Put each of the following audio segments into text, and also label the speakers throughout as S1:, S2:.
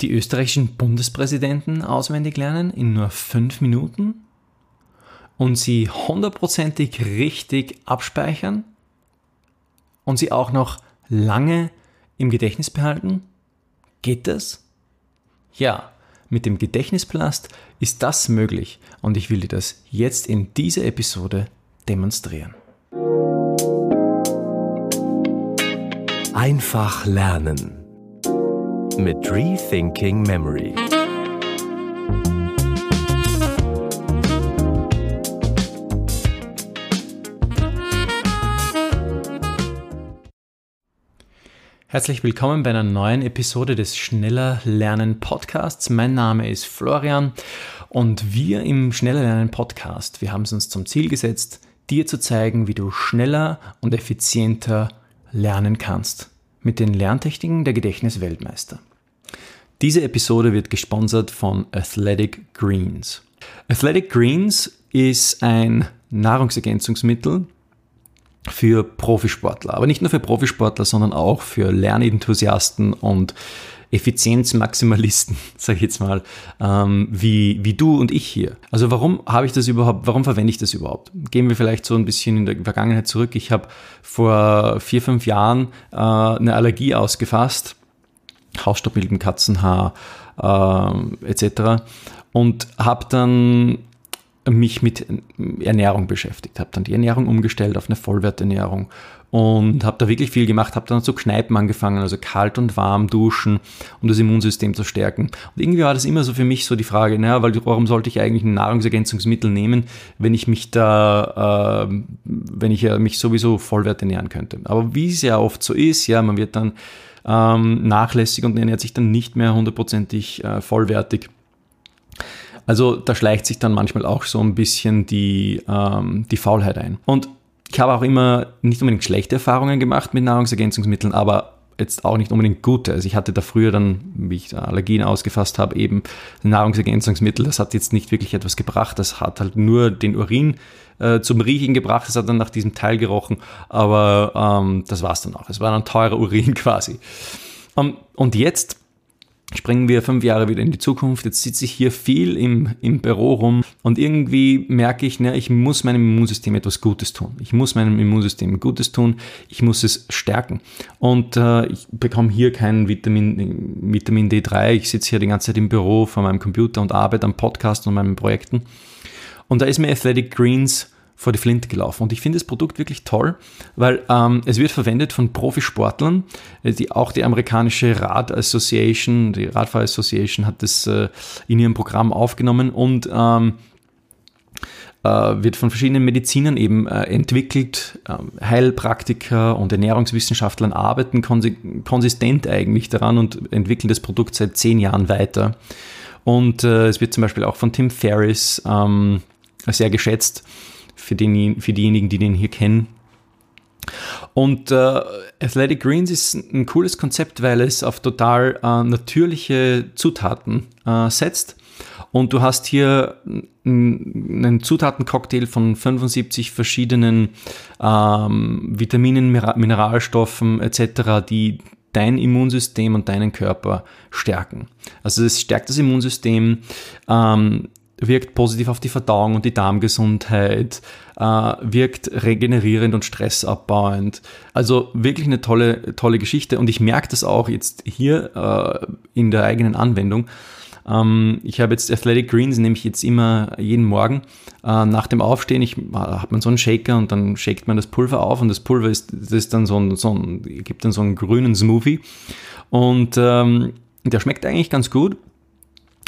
S1: die österreichischen Bundespräsidenten auswendig lernen in nur fünf Minuten und sie hundertprozentig richtig abspeichern und sie auch noch lange im Gedächtnis behalten? Geht das? Ja, mit dem Gedächtnispalast ist das möglich und ich will dir das jetzt in dieser Episode demonstrieren.
S2: Einfach lernen mit Rethinking Memory.
S1: Herzlich willkommen bei einer neuen Episode des Schneller Lernen Podcasts. Mein Name ist Florian und wir im Schneller Lernen Podcast, wir haben es uns zum Ziel gesetzt, dir zu zeigen, wie du schneller und effizienter lernen kannst mit den Lerntechniken der Gedächtnisweltmeister. Diese Episode wird gesponsert von Athletic Greens. Athletic Greens ist ein Nahrungsergänzungsmittel für Profisportler, aber nicht nur für Profisportler, sondern auch für Lernenthusiasten und Effizienzmaximalisten, sage ich jetzt mal, ähm, wie, wie du und ich hier. Also warum habe ich das überhaupt, warum verwende ich das überhaupt? Gehen wir vielleicht so ein bisschen in der Vergangenheit zurück. Ich habe vor vier, fünf Jahren äh, eine Allergie ausgefasst Hausstaubmilben, Katzenhaar äh, etc. Und habe dann mich mit Ernährung beschäftigt, habe dann die Ernährung umgestellt auf eine Vollwerternährung und habe da wirklich viel gemacht, habe dann zu Kneipen angefangen, also kalt und warm duschen, um das Immunsystem zu stärken. Und irgendwie war das immer so für mich so die Frage, naja, weil warum sollte ich eigentlich ein Nahrungsergänzungsmittel nehmen, wenn ich mich da, äh, wenn ich ja mich sowieso vollwert ernähren könnte. Aber wie es ja oft so ist, ja, man wird dann ähm, nachlässig und ernährt sich dann nicht mehr hundertprozentig äh, vollwertig. Also da schleicht sich dann manchmal auch so ein bisschen die, ähm, die Faulheit ein. Und ich habe auch immer nicht unbedingt schlechte Erfahrungen gemacht mit Nahrungsergänzungsmitteln, aber jetzt auch nicht unbedingt gute. Also ich hatte da früher dann, wie ich Allergien ausgefasst habe, eben Nahrungsergänzungsmittel. Das hat jetzt nicht wirklich etwas gebracht. Das hat halt nur den Urin äh, zum Riechen gebracht. Das hat dann nach diesem Teil gerochen. Aber ähm, das war es dann auch. Es war ein teurer Urin quasi. Um, ähm, und jetzt springen wir fünf Jahre wieder in die Zukunft. Jetzt sitze ich hier viel im, im Büro rum und irgendwie merke ich, ne, ich muss meinem Immunsystem etwas Gutes tun. Ich muss meinem Immunsystem Gutes tun. Ich muss es stärken. Und äh, ich bekomme hier kein Vitamin, Vitamin D3. Ich sitze hier die ganze Zeit im Büro vor meinem Computer und arbeite am Podcast und meinen Projekten. Und da ist mir Athletic Greens vor die Flinte gelaufen. Und ich finde das Produkt wirklich toll, weil ähm, es wird verwendet von Profisportlern. Äh, die, auch die amerikanische Rad Association, die Radfahr Association hat das äh, in ihrem Programm aufgenommen und ähm, äh, wird von verschiedenen Medizinern eben äh, entwickelt. Ähm, Heilpraktiker und Ernährungswissenschaftlern arbeiten konsistent eigentlich daran und entwickeln das Produkt seit zehn Jahren weiter. Und es wird zum Beispiel auch von Tim Ferriss ähm, sehr geschätzt für, den, für diejenigen, die den hier kennen. Und äh, Athletic Greens ist ein cooles Konzept, weil es auf total äh, natürliche Zutaten äh, setzt. Und du hast hier einen Zutatencocktail von 75 verschiedenen ähm, Vitaminen, Mineralstoffen etc., die dein Immunsystem und deinen Körper stärken. Also es stärkt das Immunsystem, ähm, wirkt positiv auf die Verdauung und die Darmgesundheit, äh, wirkt regenerierend und stressabbauend. Also wirklich eine tolle, tolle Geschichte und ich merke das auch jetzt hier äh, in der eigenen Anwendung. Ähm, ich habe jetzt Athletic Greens, nehme ich jetzt immer jeden Morgen äh, nach dem Aufstehen. Ich äh, hat man so einen Shaker und dann shakt man das Pulver auf und das Pulver ist, das ist dann so ein, so ein gibt dann so einen grünen Smoothie und ähm, der schmeckt eigentlich ganz gut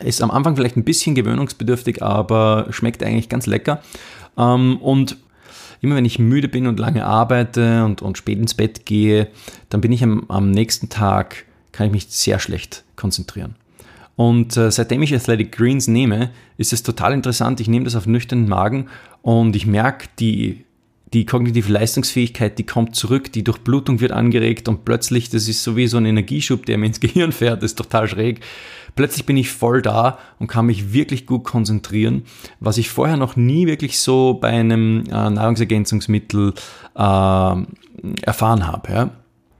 S1: ist am Anfang vielleicht ein bisschen gewöhnungsbedürftig, aber schmeckt eigentlich ganz lecker. Ähm, und immer wenn ich müde bin und lange arbeite und, und spät ins Bett gehe, dann bin ich am, am nächsten Tag, kann ich mich sehr schlecht konzentrieren. Und äh, seitdem ich Athletic Greens nehme, ist es total interessant. Ich nehme das auf nüchternen Magen und ich merke, die, die kognitive Leistungsfähigkeit, die kommt zurück, die Durchblutung wird angeregt und plötzlich, das ist so wie so ein Energieschub, der mir ins Gehirn fährt, das ist total schräg. Plötzlich bin ich voll da und kann mich wirklich gut konzentrieren, was ich vorher noch nie wirklich so bei einem äh, Nahrungsergänzungsmittel äh, erfahren habe. Ja?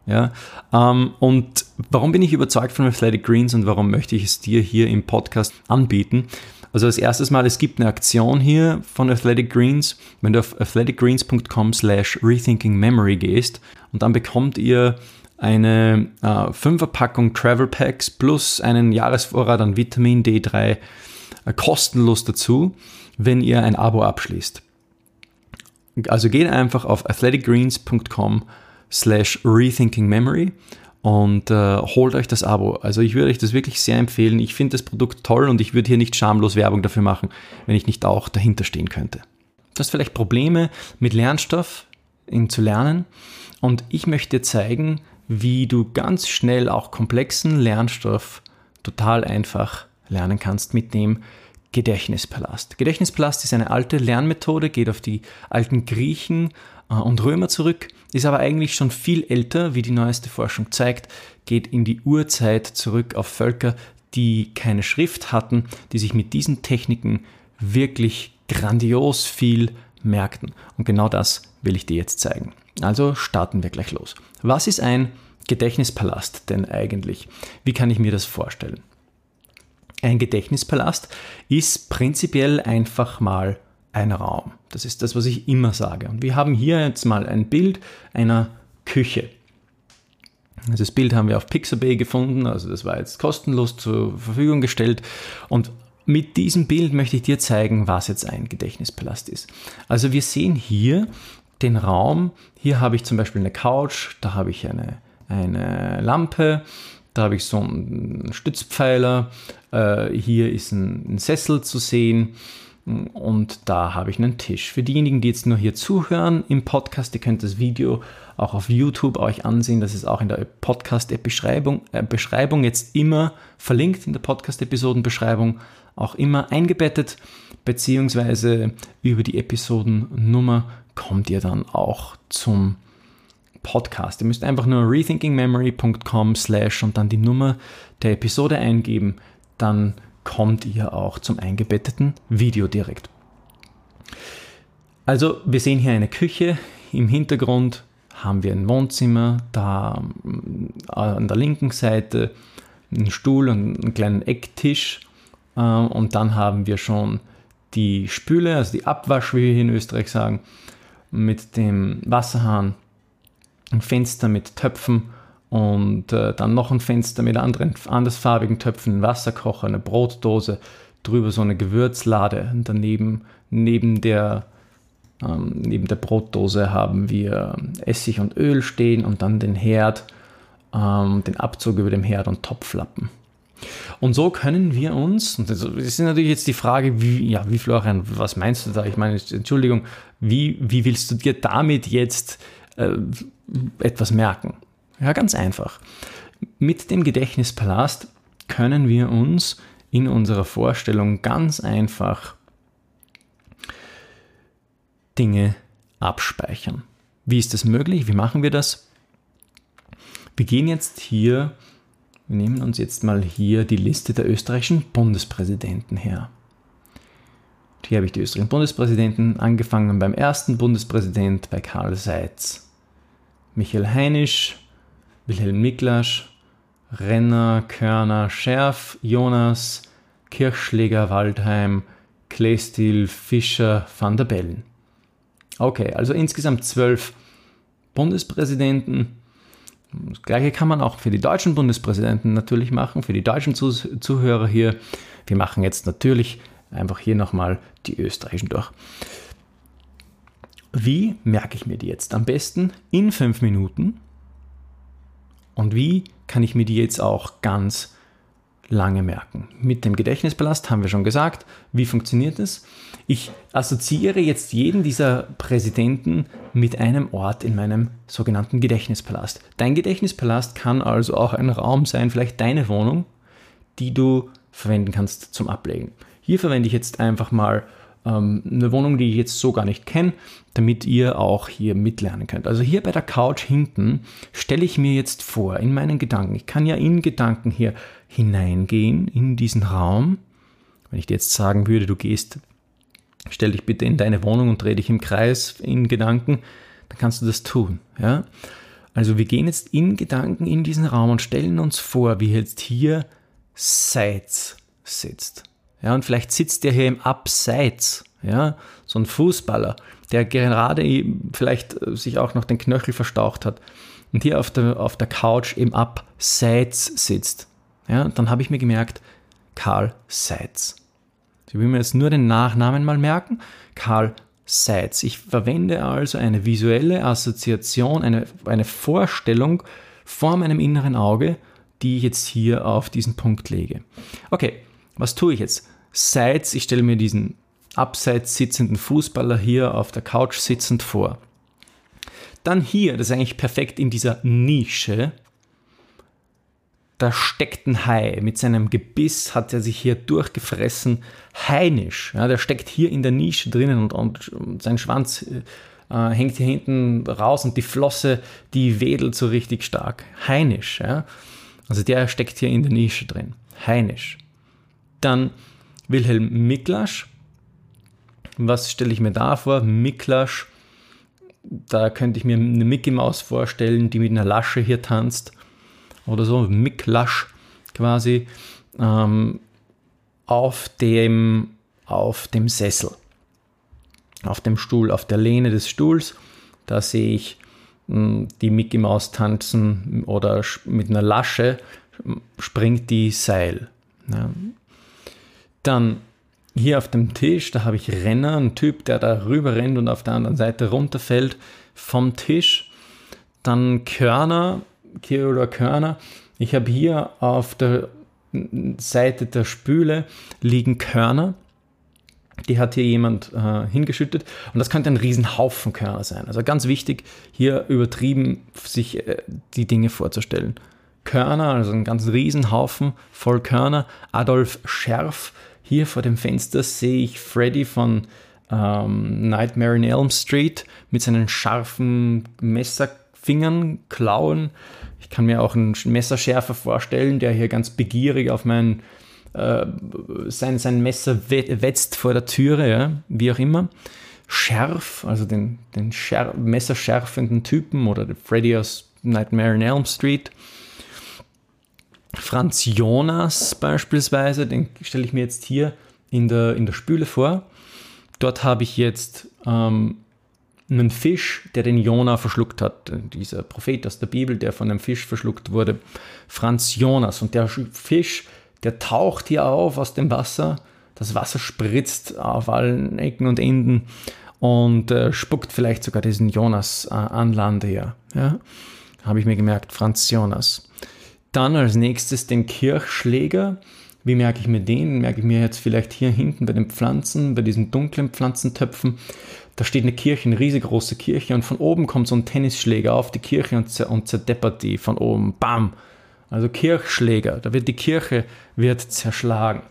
S1: Ja, ähm, und warum bin ich überzeugt von Athletic Greens und warum möchte ich es dir hier im Podcast anbieten? Also als erstes Mal, es gibt eine Aktion hier von Athletic Greens. Wenn du auf athleticgreens.com slash rethinkingmemory gehst und dann bekommt ihr eine äh, Fünferpackung Travel Packs plus einen Jahresvorrat an Vitamin D3 äh, kostenlos dazu, wenn ihr ein Abo abschließt. Also geht einfach auf athleticgreens.com slash rethinkingmemory und äh, holt euch das Abo. Also ich würde euch das wirklich sehr empfehlen. Ich finde das Produkt toll und ich würde hier nicht schamlos Werbung dafür machen, wenn ich nicht auch dahinter stehen könnte. Du hast vielleicht Probleme mit Lernstoff, ihn zu lernen und ich möchte dir zeigen, wie du ganz schnell auch komplexen Lernstoff total einfach lernen kannst mit dem Gedächtnispalast. Gedächtnispalast ist eine alte Lernmethode, geht auf die alten Griechen äh, und Römer zurück, ist aber eigentlich schon viel älter, wie die neueste Forschung zeigt, geht in die Urzeit zurück auf Völker, die keine Schrift hatten, die sich mit diesen Techniken wirklich grandios viel merkten. Und genau das will ich dir jetzt zeigen. Also starten wir gleich los. Was ist ein Gedächtnispalast denn eigentlich? Wie kann ich mir das vorstellen? Ein Gedächtnispalast ist prinzipiell einfach mal ein Raum. Das ist das, was ich immer sage. Und wir haben hier jetzt mal ein Bild einer Küche. Das Bild haben wir auf Pixabay gefunden, also das war jetzt kostenlos zur Verfügung gestellt. Und mit diesem Bild möchte ich dir zeigen, was jetzt ein Gedächtnispalast ist. Also wir sehen hier den Raum. Hier habe ich zum Beispiel eine Couch, da habe ich eine, eine Lampe, da habe ich so einen Stützpfeiler, äh, hier ist ein, ein Sessel zu sehen und da habe ich einen Tisch. Für diejenigen, die jetzt nur hier zuhören im Podcast, ihr könnt das Video auch auf YouTube euch ansehen. Das ist auch in der Podcast-Beschreibung äh, Beschreibung jetzt immer verlinkt, in der Podcast-Episoden-Beschreibung auch immer eingebettet, beziehungsweise über die Episodennummer kommt ihr dann auch zum Podcast. Ihr müsst einfach nur rethinkingmemory.com slash und dann die Nummer der Episode eingeben, dann kommt ihr auch zum eingebetteten Video direkt. Also wir sehen hier eine Küche, im Hintergrund haben wir ein Wohnzimmer, da äh, an der linken Seite einen Stuhl und einen kleinen Ecktisch äh, und dann haben wir schon die Spüle, also die Abwasch, wie wir hier in Österreich sagen, mit dem Wasserhahn, ein Fenster mit Töpfen und äh, dann noch ein Fenster mit anderen andersfarbigen Töpfen, ein Wasserkocher, eine Brotdose, drüber so eine Gewürzlade. Und daneben, neben der, ähm, neben der Brotdose haben wir Essig und Öl stehen und dann den Herd, ähm, den Abzug über dem Herd und Topflappen. Und so können wir uns, und das ist natürlich jetzt die Frage, wie, ja, wie Florian, was meinst du da? Ich meine, Entschuldigung, wie, wie willst du dir damit jetzt äh, etwas merken? Ja, ganz einfach. Mit dem Gedächtnispalast können wir uns in unserer Vorstellung ganz einfach Dinge abspeichern. Wie ist das möglich? Wie machen wir das? Wir gehen jetzt hier, wir nehmen uns jetzt mal hier die Liste der österreichischen Bundespräsidenten her. Hier habe ich die österreichischen Bundespräsidenten, angefangen beim ersten Bundespräsident bei Karl Seitz, Michael Heinisch, Wilhelm Miklasch, Renner, Körner, Scherf, Jonas, Kirchschläger, Waldheim, Kleestil, Fischer, Van der Bellen. Okay, also insgesamt zwölf Bundespräsidenten. Das gleiche kann man auch für die deutschen Bundespräsidenten natürlich machen, für die deutschen Zuhörer hier. Wir machen jetzt natürlich einfach hier nochmal die österreichischen durch. Wie merke ich mir die jetzt? Am besten in fünf Minuten und wie kann ich mir die jetzt auch ganz lange merken? Mit dem Gedächtnispalast haben wir schon gesagt. Wie funktioniert es? Ich assoziiere jetzt jeden dieser Präsidenten mit einem Ort in meinem sogenannten Gedächtnispalast. Dein Gedächtnispalast kann also auch ein Raum sein, vielleicht deine Wohnung, die du verwenden kannst zum Ablegen. Hier verwende ich jetzt einfach mal ähm, eine Wohnung, die ich jetzt so gar nicht kenne, damit ihr auch hier mitlernen könnt. Also hier bei der Couch hinten stelle ich mir jetzt vor, in meinen Gedanken, ich kann ja in Gedanken hier hineingehen in diesen Raum. Wenn ich dir jetzt sagen würde, du gehst, stell dich bitte in deine Wohnung und dreh dich im Kreis in Gedanken, dann kannst du das tun. Ja? Also wir gehen jetzt in Gedanken in diesen Raum und stellen uns vor, wie jetzt hier Seitz sitzt. Ja, und vielleicht sitzt der hier im Abseits, ja, so ein Fußballer, der gerade vielleicht äh, sich auch noch den Knöchel verstaucht hat und hier auf der, auf der Couch im Abseits sitzt. Ja, dann habe ich mir gemerkt, Karl Seitz. Ich will mir jetzt nur den Nachnamen mal merken. Karl Seitz. Ich verwende also eine visuelle Assoziation, eine, eine Vorstellung vor meinem inneren Auge, die ich jetzt hier auf diesen Punkt lege. Okay, was tue ich jetzt? Seitz, ich stelle mir diesen abseits sitzenden Fußballer hier auf der Couch sitzend vor. Dann hier, das ist eigentlich perfekt in dieser Nische, da steckt ein Hai. Mit seinem Gebiss hat er sich hier durchgefressen. Heinisch. Ja, der steckt hier in der Nische drinnen und, und, und sein Schwanz äh, hängt hier hinten raus und die Flosse, die wedelt so richtig stark. Heinisch. Ja. Also der steckt hier in der Nische drin. Heinisch. Dann Wilhelm Miklasch. Was stelle ich mir da vor? Miklasch, da könnte ich mir eine Mickey Maus vorstellen, die mit einer Lasche hier tanzt oder so, Miklasch quasi, ähm, auf, dem, auf dem Sessel, auf dem Stuhl, auf der Lehne des Stuhls. Da sehe ich mh, hm, die Mickey Maus tanzen oder mit einer Lasche springt die Seil. Ja. Dann hier auf dem Tisch, da habe ich Renner, ein Typ, der da rüber rennt und auf der anderen Seite runterfällt vom Tisch. Dann Körner, Theodor Körner. Ich habe hier auf der Seite der Spüle liegen Körner. Die hat hier jemand äh, hingeschüttet und das könnte ein Riesenhaufen Körner sein. Also ganz wichtig, hier übertrieben sich äh, die Dinge vorzustellen. Körner, also ein ganz Riesenhaufen voll Körner. Adolf Scherf. Hier vor dem Fenster sehe ich Freddy von ähm, Nightmare in Elm Street mit seinen scharfen Messerfingern, Klauen. Ich kann mir auch einen Messerschärfer vorstellen, der hier ganz begierig auf mein äh, sein, sein Messer wetzt vor der Türe, ja, wie auch immer. Schärf, also den, den Schär messerschärfenden Typen oder Freddy aus Nightmare in Elm Street. Franz Jonas beispielsweise, den stelle ich mir jetzt hier in der, in der Spüle vor. Dort habe ich jetzt ähm, einen Fisch, der den Jona verschluckt hat. Dieser Prophet aus der Bibel, der von einem Fisch verschluckt wurde. Franz Jonas. Und der Fisch, der taucht hier auf aus dem Wasser. Das Wasser spritzt auf allen Ecken und Enden und äh, spuckt vielleicht sogar diesen Jonas äh, an Land her. Ja? Habe ich mir gemerkt, Franz Jonas. Dann als nächstes den Kirchschläger. Wie merke ich mir den? Merke ich mir jetzt vielleicht hier hinten bei den Pflanzen, bei diesen dunklen Pflanzentöpfen da steht eine Kirche, eine riesengroße Kirche und von oben kommt so ein Tennisschläger auf die Kirche und, und zerdeppert die von oben. Bam! Also Kirchschläger, da wird die Kirche wird zerschlagen.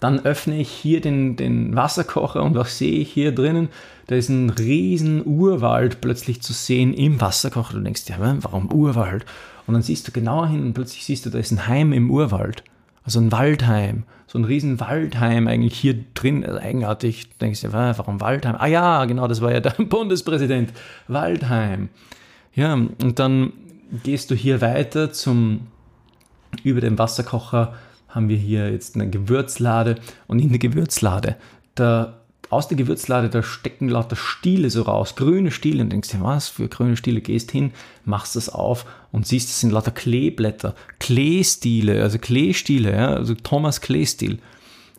S1: Dann öffne ich hier den, den Wasserkocher und was sehe ich hier drinnen? Da ist ein riesen Urwald plötzlich zu sehen im Wasserkocher. Du denkst, ja, warum Urwald? Und dann siehst du genauer hin und plötzlich siehst du, da ist ein Heim im Urwald. Also ein Waldheim, so ein riesen Waldheim eigentlich hier drin, also eigenartig. Du denkst dir, warum Waldheim? Ah ja, genau, das war ja der Bundespräsident. Waldheim. Ja, und dann gehst du hier weiter zum, über den Wasserkocher haben wir hier jetzt eine Gewürzlade und in der Gewürzlade, da aus der Gewürzlade, da stecken lauter Stiele so raus, grüne Stiele. Und denkst dir, was für grüne Stiele? Gehst hin, machst das auf und siehst, das sind lauter Kleeblätter, Kleestiele, also Kleestiele, ja, also Thomas Kleestil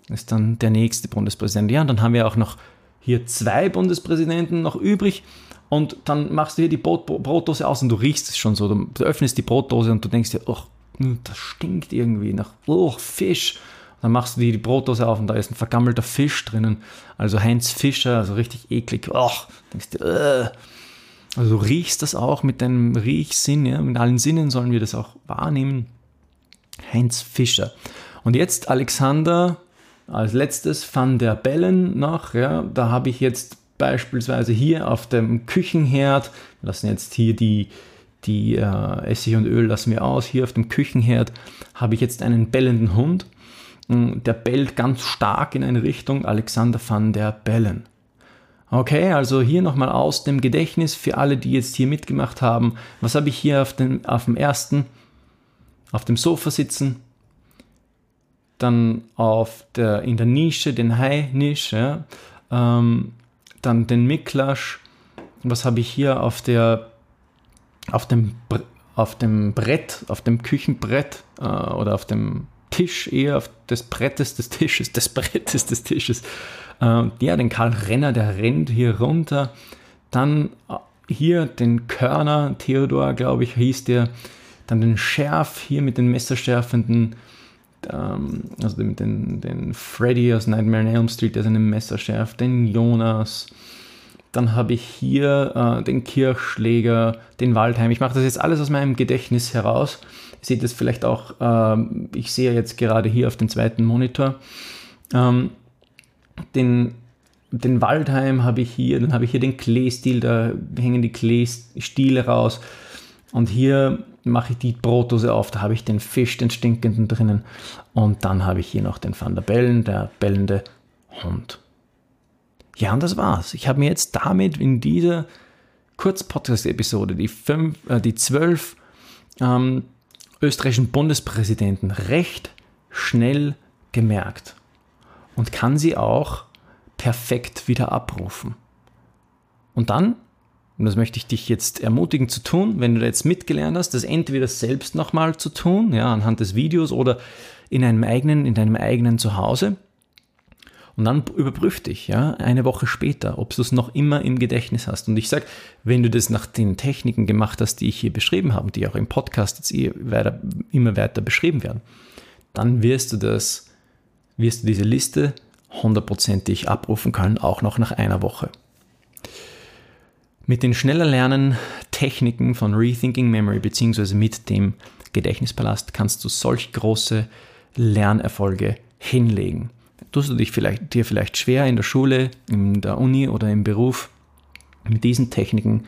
S1: ist dann der nächste Bundespräsident. Ja, und dann haben wir auch noch hier zwei Bundespräsidenten noch übrig. Und dann machst du hier die Brot, Brotdose aus und du riechst es schon so. Du öffnest die Brotdose und du denkst dir, oh, das stinkt irgendwie nach oh, Fisch. Dann machst du die, Brotdose auf und da ist ein vergammelter Fisch drinnen. Also Heinz Fischer, also richtig eklig. Och, denkst du, äh. Also du riechst das auch mit deinem Riechsinn, ja, mit allen Sinnen sollen wir das auch wahrnehmen. Heinz Fischer. Und jetzt Alexander als letztes Van der Bellen noch, ja, da habe ich jetzt beispielsweise hier auf dem Küchenherd, wir lassen jetzt hier die, die äh, Essig und Öl lassen wir aus, hier auf dem Küchenherd habe ich jetzt einen bellenden Hund der bellt ganz stark in eine Richtung Alexander van der Bellen. Okay, also hier nochmal aus dem Gedächtnis für alle, die jetzt hier mitgemacht haben. Was habe ich hier auf dem, auf dem ersten? Auf dem Sofa sitzen. Dann auf der, in der Nische, den Hai-Nische. Ja. Ähm, dann den Miklasch. Was habe ich hier auf der, auf dem, auf dem Brett, auf dem Küchenbrett äh, oder auf dem Tisch, eher auf des Brettes des Tisches, des Brettes des Tisches. Äh, ja, den Karl Renner, der rennt hier runter. Dann äh, hier den Körner, Theodor, glaube ich, hieß der. Dann den Schärf hier mit den messerschärfenden, ähm, also mit den, den Freddy aus Nightmare on Elm Street, der seine Messer schärft, den Jonas. Dann habe ich hier äh, den Kirchschläger, den Waldheim. Ich mache das jetzt alles aus meinem Gedächtnis heraus. Ihr seht es vielleicht auch, äh, ich sehe jetzt gerade hier auf den zweiten Monitor. Ähm, den, den Waldheim habe ich hier, dann habe ich hier den Kleestil, da hängen die Kleestiele raus. Und hier mache ich die Brotdose auf, da habe ich den Fisch, den stinkenden drinnen. Und dann habe ich hier noch den Van der Bellen, der bellende Hund. Ja, und das war's. Ich habe mir jetzt damit in dieser Kurz-Podcast-Episode die, fünf, äh, die zwölf ähm, österreichischen Bundespräsidenten recht schnell gemerkt und kann sie auch perfekt wieder abrufen. Und dann, und das möchte ich dich jetzt ermutigen zu tun, wenn du da jetzt mitgelernt hast, das entweder selbst nochmal zu tun, ja, anhand des Videos oder in einem eigenen, in deinem eigenen Zuhause. Und dann überprüf dich, ja, eine Woche später, ob du es noch immer im Gedächtnis hast. Und ich sage, wenn du das nach den Techniken gemacht hast, die ich hier beschrieben habe, die auch im Podcast jetzt eh weiter, immer weiter beschrieben werden, dann wirst du das wirst du diese Liste hundertprozentig abrufen können, auch noch nach einer Woche. Mit den schneller Lernen Techniken von Rethinking Memory bzw. mit dem Gedächtnispalast kannst du solch große Lernerfolge hinlegen. Tust du dich vielleicht, dir vielleicht schwer in der Schule, in der Uni oder im Beruf, mit diesen Techniken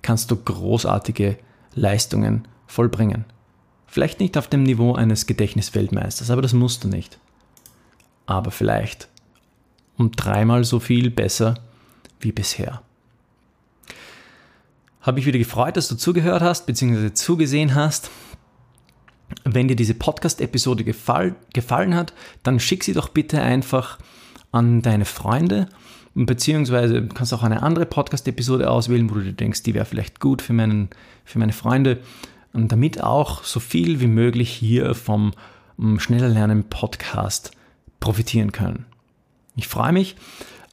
S1: kannst du großartige Leistungen vollbringen. Vielleicht nicht auf dem Niveau eines Gedächtnisweltmeisters, aber das musst du nicht aber vielleicht um dreimal so viel besser wie bisher. Habe ich wieder gefreut, dass du zugehört hast bzw. zugesehen hast. Wenn dir diese Podcast-Episode gefall, gefallen hat, dann schick sie doch bitte einfach an deine Freunde, beziehungsweise kannst auch eine andere Podcast-Episode auswählen, wo du dir denkst, die wäre vielleicht gut für, meinen, für meine Freunde, und damit auch so viel wie möglich hier vom Schneller Lernen Podcast profitieren können. Ich freue mich,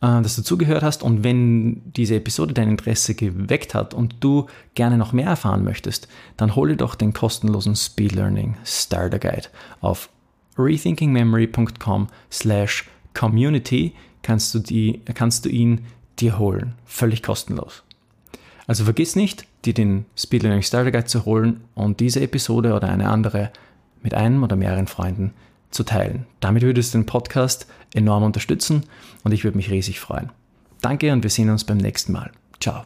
S1: dass du zugehört hast und wenn diese Episode dein Interesse geweckt hat und du gerne noch mehr erfahren möchtest, dann hole doch den kostenlosen Speed Learning Starter Guide auf rethinkingmemory.com slash community kannst du, die, kannst du ihn dir holen. Völlig kostenlos. Also vergiss nicht, dir den Speed Learning Starter Guide zu holen und diese Episode oder eine andere mit einem oder mehreren Freunden zu teilen. Damit würdest du den Podcast enorm unterstützen und ich würde mich riesig freuen. Danke und wir sehen uns beim nächsten Mal. Ciao.